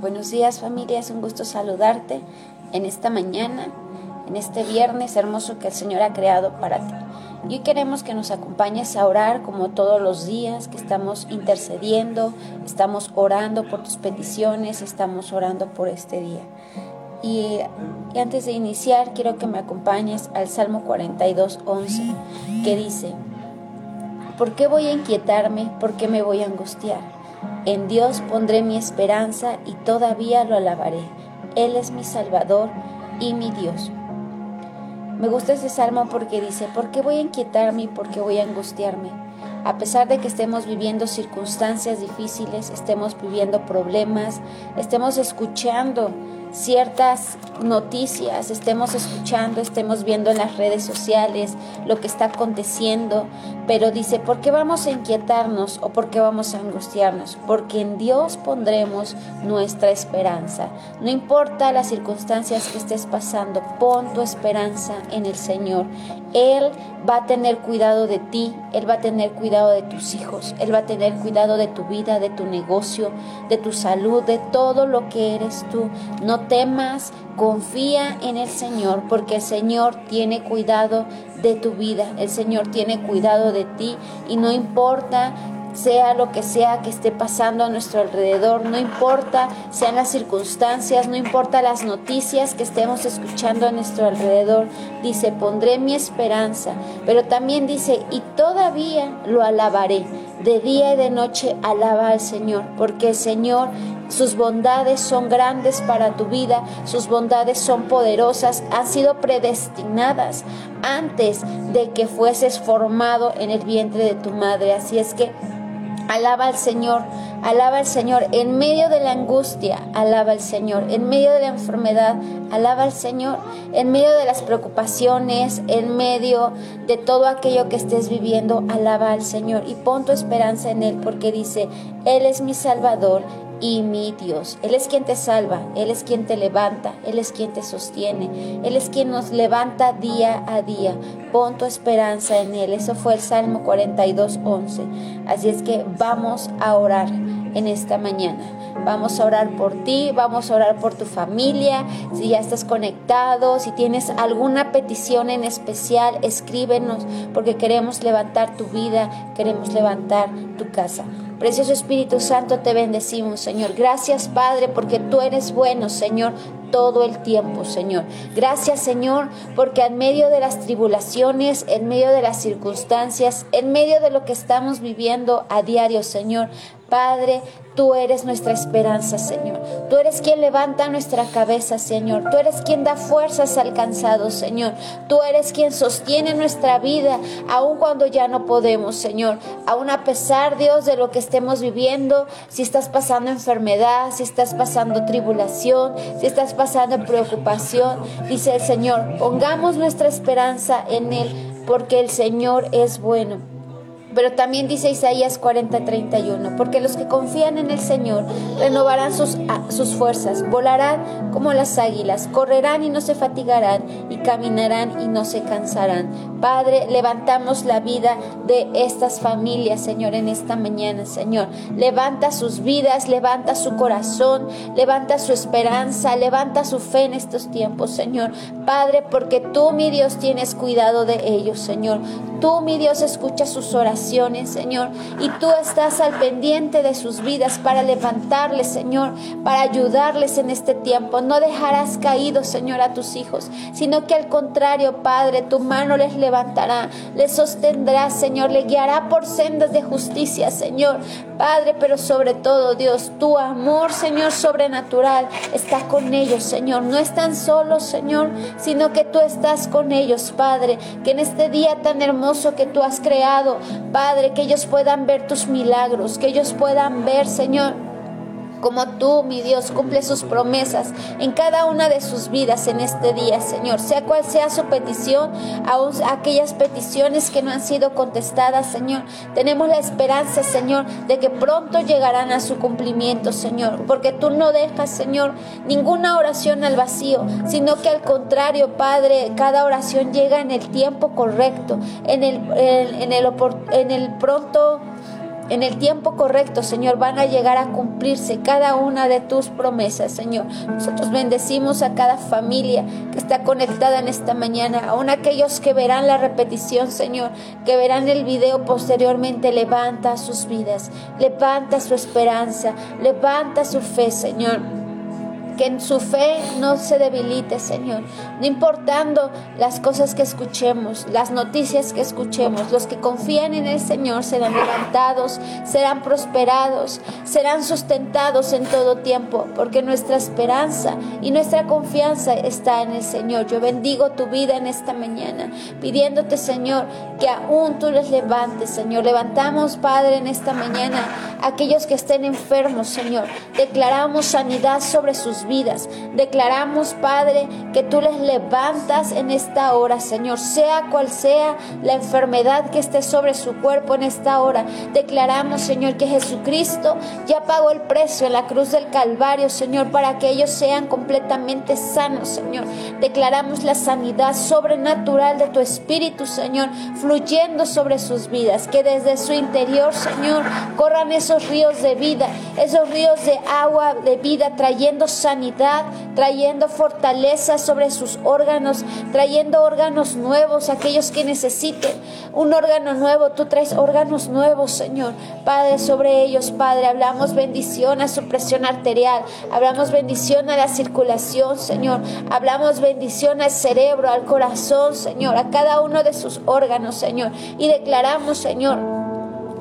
Buenos días familia, es un gusto saludarte en esta mañana, en este viernes hermoso que el Señor ha creado para ti. Y hoy queremos que nos acompañes a orar como todos los días, que estamos intercediendo, estamos orando por tus peticiones, estamos orando por este día. Y, antes de iniciar, quiero que me acompañes al Salmo 42, 11, que dice, ¿por qué voy a inquietarme? ¿Por qué me voy a angustiar? En Dios pondré mi esperanza y todavía lo alabaré. Él es mi Salvador y mi Dios. Me gusta ese salmo porque dice, ¿por qué voy a inquietarme y por qué voy a angustiarme? A pesar de que estemos viviendo circunstancias difíciles, estemos viviendo problemas, estemos escuchando ciertas noticias, estemos escuchando, estemos viendo en las redes sociales lo que está aconteciendo, pero dice, ¿por qué vamos a inquietarnos o por qué vamos a angustiarnos? Porque en Dios pondremos nuestra esperanza. No importa las circunstancias que estés pasando, pon tu esperanza en el Señor. Él va a tener cuidado de ti, Él va a tener cuidado de tus hijos, Él va a tener cuidado de tu vida, de tu negocio, de tu salud, de todo lo que eres tú. No temas, confía en el Señor, porque el Señor tiene cuidado de tu vida, el Señor tiene cuidado de ti y no importa sea lo que sea que esté pasando a nuestro alrededor, no importa sean las circunstancias, no importa las noticias que estemos escuchando a nuestro alrededor, dice, pondré mi esperanza, pero también dice, y todavía lo alabaré, de día y de noche alaba al Señor, porque el Señor sus bondades son grandes para tu vida, sus bondades son poderosas, han sido predestinadas antes de que fueses formado en el vientre de tu madre. Así es que Alaba al Señor, alaba al Señor. En medio de la angustia, alaba al Señor. En medio de la enfermedad, alaba al Señor. En medio de las preocupaciones, en medio de todo aquello que estés viviendo, alaba al Señor. Y pon tu esperanza en Él, porque dice, Él es mi Salvador y mi Dios. Él es quien te salva, Él es quien te levanta, Él es quien te sostiene, Él es quien nos levanta día a día. Pon tu esperanza en Él. Eso fue el Salmo 42, 11. Así es que vamos a orar en esta mañana. Vamos a orar por ti, vamos a orar por tu familia. Si ya estás conectado, si tienes alguna petición en especial, escríbenos porque queremos levantar tu vida, queremos levantar tu casa. Precioso Espíritu Santo, te bendecimos, Señor. Gracias, Padre, porque tú eres bueno, Señor todo el tiempo, Señor. Gracias, Señor, porque en medio de las tribulaciones, en medio de las circunstancias, en medio de lo que estamos viviendo a diario, Señor, Padre, tú eres nuestra esperanza, Señor. Tú eres quien levanta nuestra cabeza, Señor. Tú eres quien da fuerzas al cansado, Señor. Tú eres quien sostiene nuestra vida, aun cuando ya no podemos, Señor. Aun a pesar, Dios, de lo que estemos viviendo, si estás pasando enfermedad, si estás pasando tribulación, si estás pasando preocupación, dice el Señor, pongamos nuestra esperanza en Él, porque el Señor es bueno. Pero también dice Isaías 40:31, porque los que confían en el Señor renovarán sus, sus fuerzas, volarán como las águilas, correrán y no se fatigarán, y caminarán y no se cansarán. Padre, levantamos la vida de estas familias, Señor, en esta mañana, Señor. Levanta sus vidas, levanta su corazón, levanta su esperanza, levanta su fe en estos tiempos, Señor. Padre, porque tú, mi Dios, tienes cuidado de ellos, Señor. Tú, mi Dios, escuchas sus oraciones, Señor, y tú estás al pendiente de sus vidas para levantarles, Señor, para ayudarles en este tiempo. No dejarás caídos, Señor, a tus hijos, sino que al contrario, Padre, tu mano les levantará, les sostendrá, Señor, le guiará por sendas de justicia, Señor. Padre, pero sobre todo, Dios, tu amor, Señor, sobrenatural está con ellos, Señor. No están solos, Señor, sino que tú estás con ellos, Padre, que en este día tan hermoso que tú has creado, Padre, que ellos puedan ver tus milagros, que ellos puedan ver, Señor, como tú, mi Dios, cumple sus promesas en cada una de sus vidas en este día, Señor. Sea cual sea su petición, aún aquellas peticiones que no han sido contestadas, Señor. Tenemos la esperanza, Señor, de que pronto llegarán a su cumplimiento, Señor. Porque tú no dejas, Señor, ninguna oración al vacío, sino que al contrario, Padre, cada oración llega en el tiempo correcto, en el, en el, en el pronto en el tiempo correcto, Señor, van a llegar a cumplirse cada una de tus promesas, Señor. Nosotros bendecimos a cada familia que está conectada en esta mañana, aún aquellos que verán la repetición, Señor, que verán el video posteriormente. Levanta sus vidas, levanta su esperanza, levanta su fe, Señor que en su fe no se debilite, Señor. No importando las cosas que escuchemos, las noticias que escuchemos, los que confían en el Señor serán levantados, serán prosperados, serán sustentados en todo tiempo, porque nuestra esperanza y nuestra confianza está en el Señor. Yo bendigo tu vida en esta mañana, pidiéndote, Señor, que aún tú les levantes, Señor. Levantamos, Padre, en esta mañana aquellos que estén enfermos, Señor. Declaramos sanidad sobre sus vidas. Declaramos, Padre, que tú les levantas en esta hora, Señor, sea cual sea la enfermedad que esté sobre su cuerpo en esta hora. Declaramos, Señor, que Jesucristo ya pagó el precio en la cruz del Calvario, Señor, para que ellos sean completamente sanos, Señor. Declaramos la sanidad sobrenatural de tu Espíritu, Señor, fluyendo sobre sus vidas, que desde su interior, Señor, corran esos ríos de vida, esos ríos de agua de vida, trayendo sanidad trayendo fortaleza sobre sus órganos, trayendo órganos nuevos, aquellos que necesiten un órgano nuevo. Tú traes órganos nuevos, Señor. Padre, sobre ellos, Padre, hablamos bendición a su presión arterial, hablamos bendición a la circulación, Señor. Hablamos bendición al cerebro, al corazón, Señor, a cada uno de sus órganos, Señor. Y declaramos, Señor,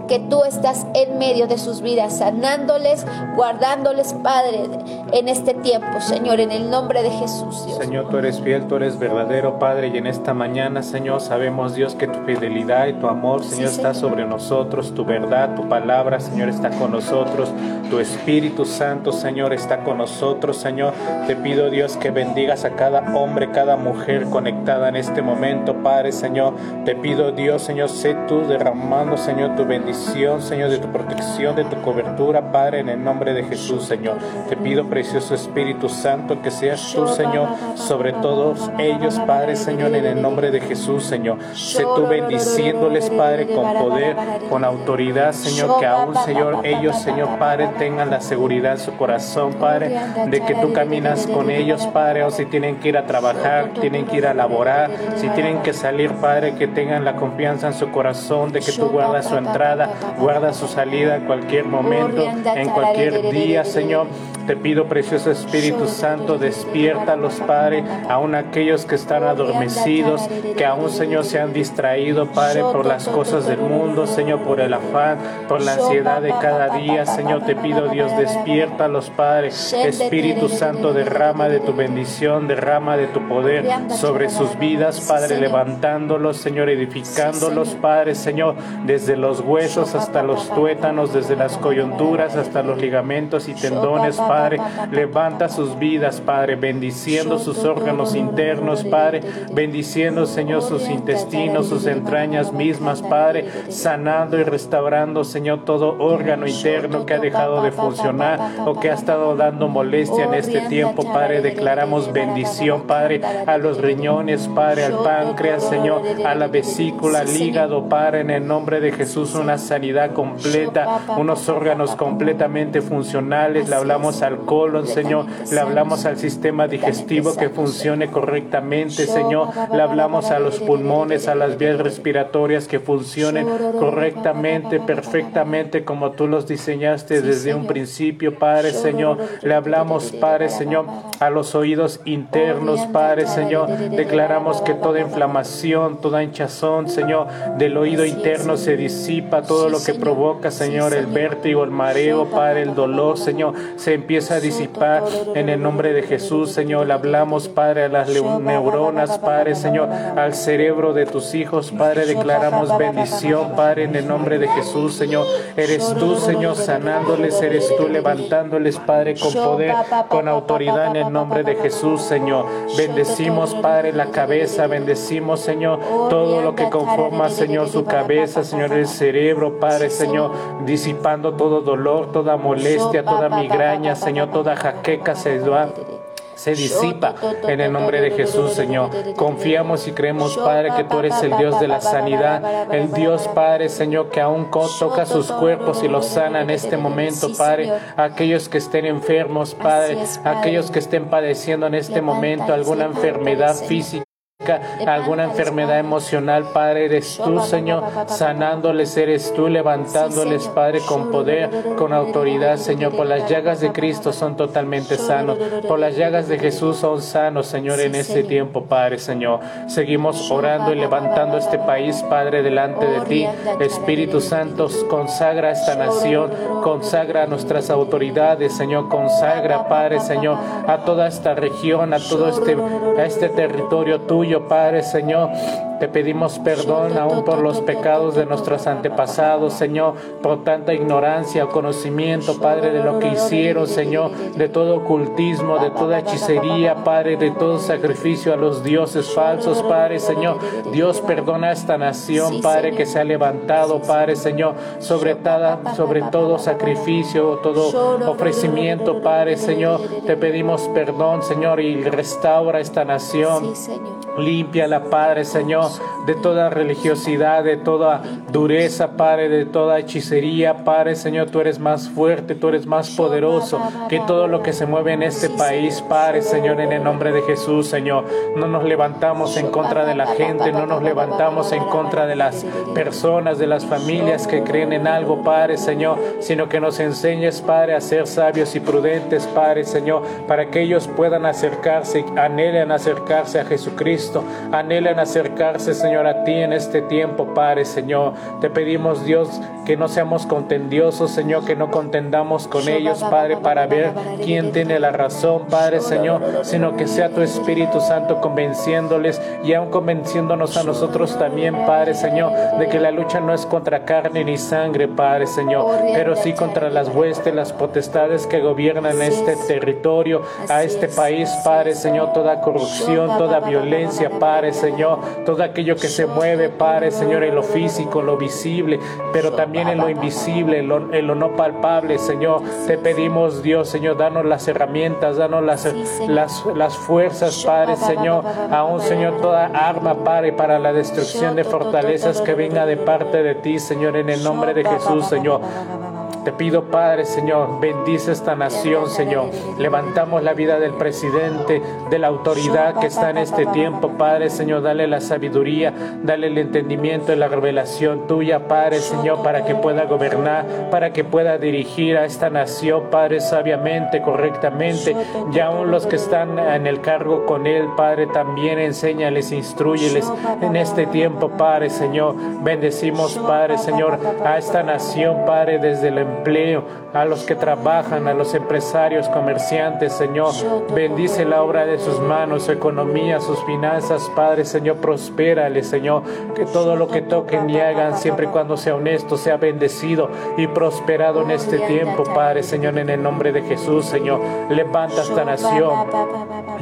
que tú estás en medio de sus vidas, sanándoles, guardándoles, Padre, en este tiempo, Señor, en el nombre de Jesús. Señor, tú eres fiel, tú eres verdadero, Padre, y en esta mañana, Señor, sabemos, Dios, que tu fidelidad y tu amor, Señor, está sobre nosotros, tu verdad, tu palabra, Señor, está con nosotros, tu Espíritu Santo, Señor, está con nosotros, Señor. Te pido, Dios, que bendigas a cada hombre, cada mujer conectada en este momento, Padre, Señor. Te pido, Dios, Señor, sé tú derramando, Señor, tu bendición Señor, de tu protección, de tu cobertura, Padre, en el nombre de Jesús, Señor. Te pido, precioso Espíritu Santo, que seas tú, Señor, sobre todos ellos, Padre, Señor, en el nombre de Jesús, Señor. Sé tú bendiciéndoles, Padre, con poder, con autoridad, Señor, que aún, Señor, ellos, Señor, Padre, tengan la seguridad en su corazón, Padre, de que tú caminas con ellos, Padre, o si tienen que ir a trabajar, tienen que ir a laborar, si tienen que salir, Padre, que tengan la confianza en su corazón de que tú guardas su entrada guarda su salida en cualquier momento, en cualquier día, Señor. Te pido, precioso Espíritu Santo, despierta los Padre, aún aquellos que están adormecidos, que aún, Señor, se han distraído, Padre, por las cosas del mundo, Señor, por el afán, por la ansiedad de cada día. Señor, te pido, Dios, despierta los Padre. Espíritu Santo, derrama de tu bendición, derrama de tu poder sobre sus vidas, Padre, levantándolos, Señor, edificándolos, Padre, Señor, desde los huesos hasta los tuétanos, desde las coyunturas hasta los ligamentos y tendones, Padre. Padre. Levanta sus vidas, Padre, bendiciendo sus órganos internos, Padre, bendiciendo, Señor, sus intestinos, sus entrañas mismas, Padre, sanando y restaurando, Señor, todo órgano interno que ha dejado de funcionar o que ha estado dando molestia en este tiempo, Padre. Declaramos bendición, Padre, a los riñones, Padre, al páncreas, Señor, a la vesícula, al hígado, Padre, en el nombre de Jesús, una sanidad completa, unos órganos completamente funcionales. Le hablamos a al colon, Señor. Le hablamos al sistema digestivo que funcione correctamente, Señor. Le hablamos a los pulmones, a las vías respiratorias que funcionen correctamente, perfectamente, como tú los diseñaste desde un principio, Padre, Señor. Le hablamos, Padre, Señor, a los oídos internos, Padre, Señor. Declaramos que toda inflamación, toda hinchazón, Señor, del oído interno se disipa, todo lo que provoca, Señor, el vértigo, el mareo, Padre, el dolor, Señor, se empieza a disipar en el nombre de Jesús, Señor. Hablamos, Padre, a las neuronas, Padre, Señor, al cerebro de tus hijos, Padre. Declaramos bendición, Padre, en el nombre de Jesús, Señor. Eres tú, Señor, sanándoles, eres tú levantándoles, Padre, con poder, con autoridad en el nombre de Jesús, Señor. Bendecimos, Padre, la cabeza, bendecimos, Señor, todo lo que conforma, Señor, su cabeza, Señor, el cerebro, Padre, Señor, disipando todo dolor, toda molestia, toda migraña, Señor, toda jaqueca se va se disipa en el nombre de Jesús, Señor. Confiamos y creemos, Padre, que tú eres el Dios de la sanidad, el Dios, Padre, Señor, que aún toca sus cuerpos y los sana en este momento, Padre. Aquellos que estén enfermos, Padre, aquellos que estén padeciendo en este momento alguna enfermedad física alguna enfermedad emocional, Padre, eres tú, Señor, sanándoles, eres tú, levantándoles, Padre, con poder, con autoridad, Señor. Por las llagas de Cristo son totalmente sanos. Por las llagas de Jesús son sanos, Señor, en este tiempo, Padre, Señor. Seguimos orando y levantando este país, Padre, delante de ti. Espíritu Santo, consagra esta nación, consagra a nuestras autoridades, Señor, consagra, Padre, Señor, a toda esta región, a todo este, a este territorio tuyo Padre, Señor. Te pedimos perdón aún por los pecados de nuestros antepasados, Señor, por tanta ignorancia o conocimiento, Padre, de lo que hicieron, Señor, de todo ocultismo, de toda hechicería, Padre, de todo sacrificio a los dioses falsos, Padre, Señor. Dios perdona a esta nación, Padre, que se ha levantado, Padre, Señor, sobre, sobre todo sacrificio, todo ofrecimiento, Padre, Señor. Te pedimos perdón, Señor, y restaura esta nación. Limpia la Padre, Señor, de toda religiosidad, de toda dureza, Padre, de toda hechicería. Padre, Señor, tú eres más fuerte, tú eres más poderoso que todo lo que se mueve en este país, Padre, Señor, en el nombre de Jesús, Señor. No nos levantamos en contra de la gente, no nos levantamos en contra de las personas, de las familias que creen en algo, Padre, Señor, sino que nos enseñes, Padre, a ser sabios y prudentes, Padre, Señor, para que ellos puedan acercarse, anhelen acercarse a Jesucristo anhelan acercarse, Señor, a ti en este tiempo, Padre, Señor. Te pedimos, Dios, que no seamos contendiosos, Señor, que no contendamos con ellos, Padre, para ver quién tiene la razón, Padre, Señor, sino que sea tu Espíritu Santo convenciéndoles y aún convenciéndonos a nosotros también, Padre, Señor, de que la lucha no es contra carne ni sangre, Padre, Señor, pero sí contra las huestes, las potestades que gobiernan este territorio, a este país, Padre, Señor, toda corrupción, toda violencia Padre Señor, todo aquello que se mueve, Padre Señor, en lo físico, en lo visible, pero también en lo invisible, en lo, no palpable, Señor. Te pedimos, Dios, Señor, danos las herramientas, danos las, las, las fuerzas, Padre Señor, aún, Señor, toda arma, Padre, para la destrucción de fortalezas que venga de parte de ti, Señor, en el nombre de Jesús, Señor. Te pido, Padre, Señor, bendice esta nación, Señor. Levantamos la vida del presidente, de la autoridad que está en este tiempo, Padre, Señor. Dale la sabiduría, dale el entendimiento y la revelación tuya, Padre, Señor, para que pueda gobernar, para que pueda dirigir a esta nación, Padre, sabiamente, correctamente. Y aún los que están en el cargo con Él, Padre, también enséñales, instruyeles en este tiempo, Padre, Señor. Bendecimos, Padre, Señor, a esta nación, Padre, desde el empleo, a los que trabajan, a los empresarios, comerciantes, Señor. Bendice la obra de sus manos, su economía, sus finanzas, Padre, Señor, prospérale, Señor. Que todo lo que toquen y hagan, siempre y cuando sea honesto, sea bendecido y prosperado en este tiempo, Padre, Señor, en el nombre de Jesús, Señor. Levanta esta nación.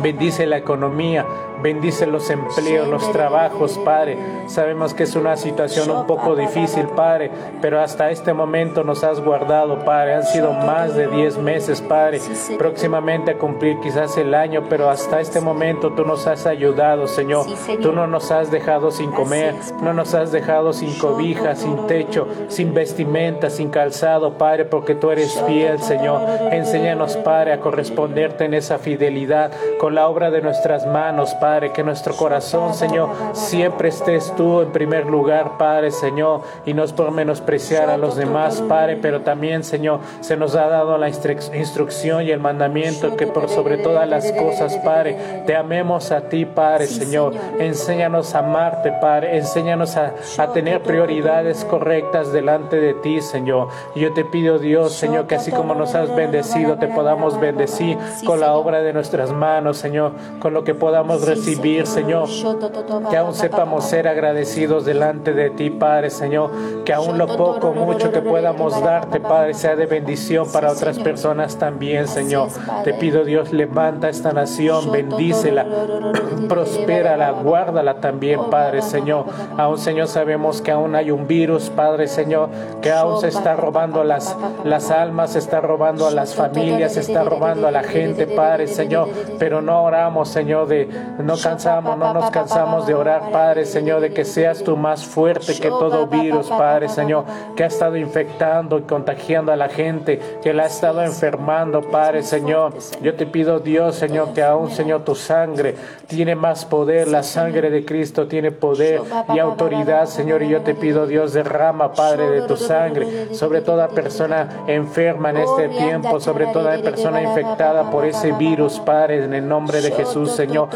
Bendice la economía, Bendice los empleos, los trabajos, Padre. Sabemos que es una situación un poco difícil, Padre, pero hasta este momento nos has guardado, Padre. Han sido más de 10 meses, Padre. Próximamente a cumplir quizás el año, pero hasta este momento tú nos has ayudado, Señor. Tú no nos has dejado sin comer, no nos has dejado sin cobija, sin techo, sin vestimenta, sin calzado, Padre, porque tú eres fiel, Señor. Enséñanos, Padre, a corresponderte en esa fidelidad con la obra de nuestras manos, Padre. Padre, que nuestro corazón, Señor, siempre estés tú en primer lugar, Padre, Señor, y no es por menospreciar a los demás, Padre, pero también, Señor, se nos ha dado la instrucción y el mandamiento que por sobre todas las cosas, Padre, te amemos a ti, Padre, Señor. Enséñanos a amarte, Padre, enséñanos a, a tener prioridades correctas delante de ti, Señor. Y yo te pido, Dios, Señor, que así como nos has bendecido, te podamos bendecir con la obra de nuestras manos, Señor, con lo que podamos recibir recibir, Señor. Que aún sepamos ser agradecidos delante de ti, Padre, Señor. Que aún lo poco, mucho que podamos darte, Padre, sea de bendición para otras personas también, Señor. Te pido, Dios, levanta esta nación, bendícela, prospérala, guárdala también, Padre, Señor. Aún, Señor, sabemos que aún hay un virus, Padre, Señor, que aún se está robando las, las almas, se está robando a las familias, se está robando a la gente, Padre, Señor. Pero no oramos, Señor, de no cansamos, no nos cansamos de orar, Padre, Señor, de que seas tú más fuerte que todo virus, Padre, Señor, que ha estado infectando y contagiando a la gente, que la ha estado enfermando, Padre, Señor. Yo te pido, Dios, Señor, que aún, Señor, tu sangre tiene más poder, la sangre de Cristo tiene poder y autoridad, Señor, y yo te pido, Dios, derrama, Padre, de tu sangre sobre toda persona enferma en este tiempo, sobre toda persona infectada por ese virus, Padre, en el nombre de Jesús, Señor.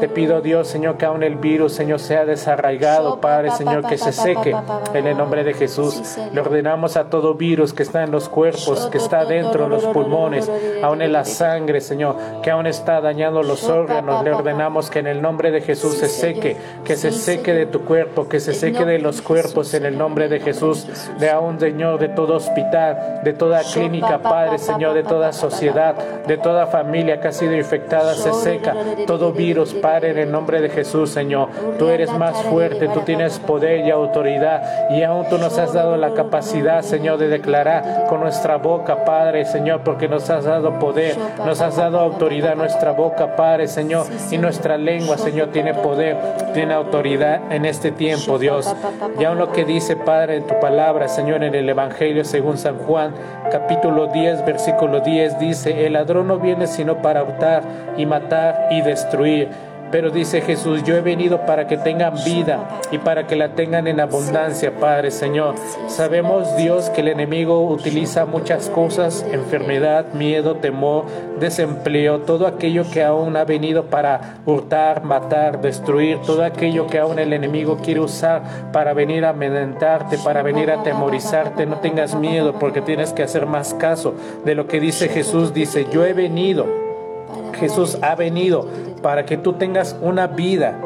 Te pido, Dios, Señor, que aún el virus, Señor, sea desarraigado, Padre, Señor, que se seque en el nombre de Jesús. Le ordenamos a todo virus que está en los cuerpos, que está dentro de los pulmones, aún en la sangre, Señor, que aún está dañando los órganos. Le ordenamos que en el nombre de Jesús se seque, que se seque de tu cuerpo, que se seque de los cuerpos en el nombre de Jesús, de aún, Señor, de todo hospital, de toda clínica, Padre, Señor, de toda sociedad, de toda familia que ha sido infectada, se seca todo virus, Padre, en el nombre de Jesús, Señor. Tú eres más fuerte, tú tienes poder y autoridad y aún tú nos has dado la capacidad, Señor, de declarar con nuestra boca, Padre, Señor, porque nos has dado poder, nos has dado autoridad, nuestra boca, Padre, Señor, y nuestra lengua, Señor, tiene poder, tiene autoridad en este tiempo, Dios. Y aún lo que dice, Padre, en tu palabra, Señor, en el Evangelio según San Juan, capítulo 10, versículo 10, dice, el ladrón no viene sino para hurtar y matar y destruir. Pero dice Jesús, yo he venido para que tengan vida y para que la tengan en abundancia, Padre Señor. Sabemos, Dios, que el enemigo utiliza muchas cosas, enfermedad, miedo, temor, desempleo, todo aquello que aún ha venido para hurtar, matar, destruir, todo aquello que aún el enemigo quiere usar para venir a amedrentarte, para venir a atemorizarte. No tengas miedo porque tienes que hacer más caso de lo que dice Jesús. Dice, yo he venido. Jesús ha venido para que tú tengas una vida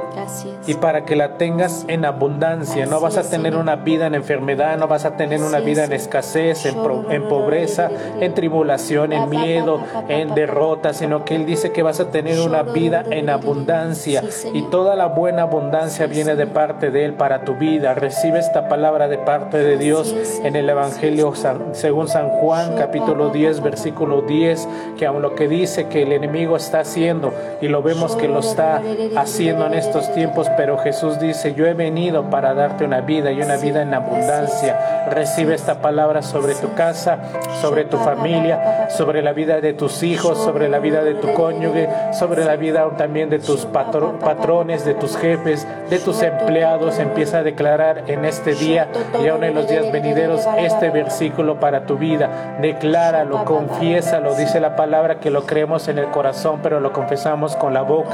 y para que la tengas en abundancia. No vas a tener una vida en enfermedad, no vas a tener una vida en escasez, en, en pobreza, en tribulación, en miedo, en derrota, sino que Él dice que vas a tener una vida en abundancia y toda la buena abundancia viene de parte de Él para tu vida. Recibe esta palabra de parte de Dios en el Evangelio según San Juan capítulo 10 versículo 10, que aun lo que dice que el enemigo está haciendo y lo vemos que lo está haciendo en estos tiempos, pero Jesús dice, yo he venido para darte una vida y una vida en abundancia. Recibe esta palabra sobre tu casa, sobre tu familia, sobre la vida de tus hijos, sobre la vida de tu cónyuge, sobre la vida también de tus patrones, de tus jefes, de tus empleados. Empieza a declarar en este día y aún en los días venideros este versículo para tu vida. Decláralo, confiésalo. Dice la palabra que lo creemos en el corazón, pero lo confesamos con la boca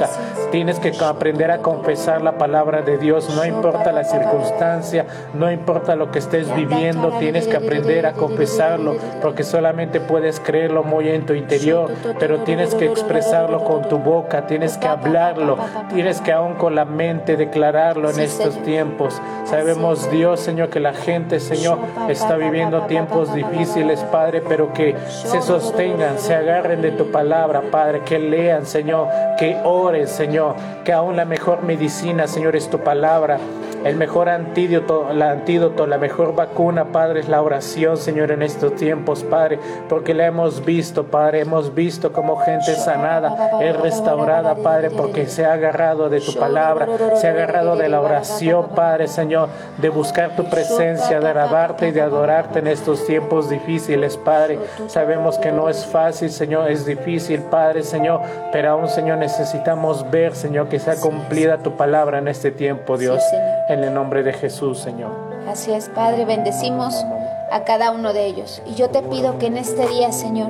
Tienes que aprender a confesar la palabra de Dios, no importa la circunstancia, no importa lo que estés viviendo, tienes que aprender a confesarlo, porque solamente puedes creerlo muy en tu interior, pero tienes que expresarlo con tu boca, tienes que hablarlo, tienes que aún con la mente declararlo en estos tiempos. Sabemos, Dios, Señor, que la gente, Señor, está viviendo tiempos difíciles, Padre, pero que se sostengan, se agarren de tu palabra, Padre, que lean, Señor, que ores, Señor, que aún la mejor medicina, Señor, es tu palabra. El mejor antídoto, el antídoto, la mejor vacuna, Padre, es la oración, Señor, en estos tiempos, Padre, porque la hemos visto, Padre, hemos visto como gente sanada es restaurada, Padre, porque se ha agarrado de tu palabra, se ha agarrado de la oración, Padre, Señor, de buscar tu presencia, de alabarte y de adorarte en estos tiempos difíciles, Padre. Sabemos que no es fácil, Señor, es difícil, Padre, Señor, pero aún, Señor, necesitamos ver, Señor, que sea cumplida tu palabra en este tiempo, Dios. En el nombre de Jesús, Señor. Así es, Padre, bendecimos a cada uno de ellos. Y yo te pido que en este día, Señor,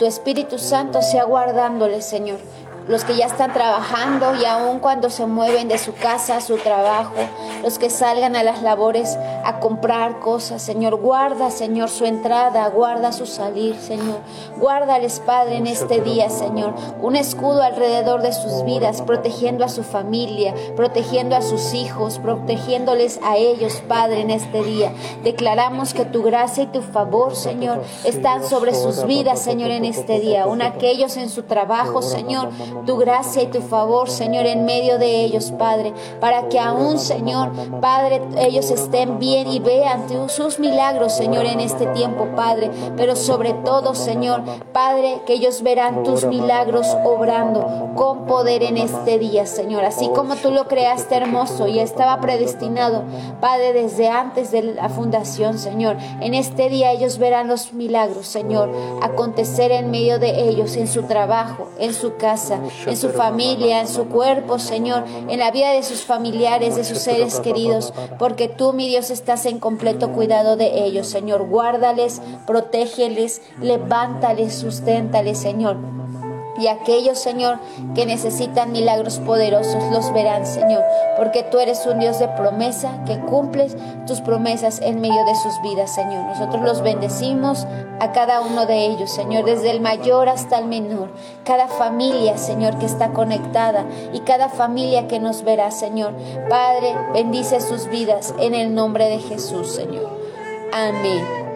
tu Espíritu Santo sea guardándole, Señor, los que ya están trabajando y aún cuando se mueven de su casa a su trabajo, los que salgan a las labores a comprar cosas, Señor, guarda, Señor, su entrada, guarda su salir, Señor. Guárdales, Padre, en este día, Señor, un escudo alrededor de sus vidas, protegiendo a su familia, protegiendo a sus hijos, protegiéndoles a ellos, Padre, en este día. Declaramos que tu gracia y tu favor, Señor, están sobre sus vidas, Señor, en este día. Aún aquellos en su trabajo, Señor, tu gracia y tu favor, Señor, en medio de ellos, Padre, para que aún, Señor, Padre, ellos estén bien y vean sus milagros, Señor, en este tiempo, Padre, pero sobre todo, Señor, Padre, que ellos verán tus milagros obrando con poder en este día, Señor, así como tú lo creaste hermoso y estaba predestinado, Padre, desde antes de la fundación, Señor, en este día ellos verán los milagros, Señor, acontecer en medio de ellos, en su trabajo, en su casa, en su familia, en su cuerpo, Señor, en la vida de sus familiares, de sus seres queridos, porque tú, mi Dios, estás en completo cuidado de ellos, Señor. Guárdales, protégeles, levántales, susténtales, Señor. Y aquellos, Señor, que necesitan milagros poderosos, los verán, Señor, porque tú eres un Dios de promesa, que cumples tus promesas en medio de sus vidas, Señor. Nosotros los bendecimos a cada uno de ellos, Señor, desde el mayor hasta el menor. Cada familia, Señor, que está conectada y cada familia que nos verá, Señor. Padre, bendice sus vidas en el nombre de Jesús, Señor. Amén.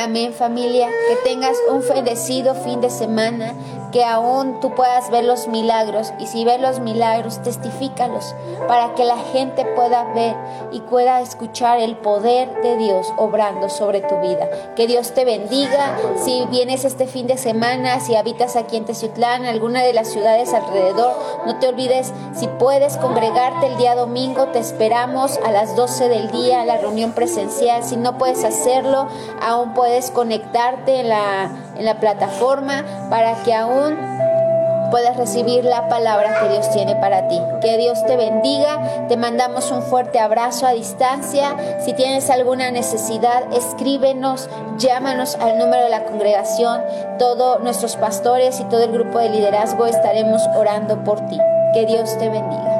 Amén familia, que tengas un bendecido fin de semana, que aún tú puedas ver los milagros y si ves los milagros, testifícalos para que la gente pueda ver y pueda escuchar el poder de Dios obrando sobre tu vida. Que Dios te bendiga. Si vienes este fin de semana, si habitas aquí en Teciutlán, alguna de las ciudades alrededor, no te olvides, si puedes congregarte el día domingo, te esperamos a las 12 del día a la reunión presencial. Si no puedes hacerlo, aún puedes conectarte en la, en la plataforma para que aún puedes recibir la palabra que Dios tiene para ti. Que Dios te bendiga. Te mandamos un fuerte abrazo a distancia. Si tienes alguna necesidad, escríbenos, llámanos al número de la congregación. Todos nuestros pastores y todo el grupo de liderazgo estaremos orando por ti. Que Dios te bendiga.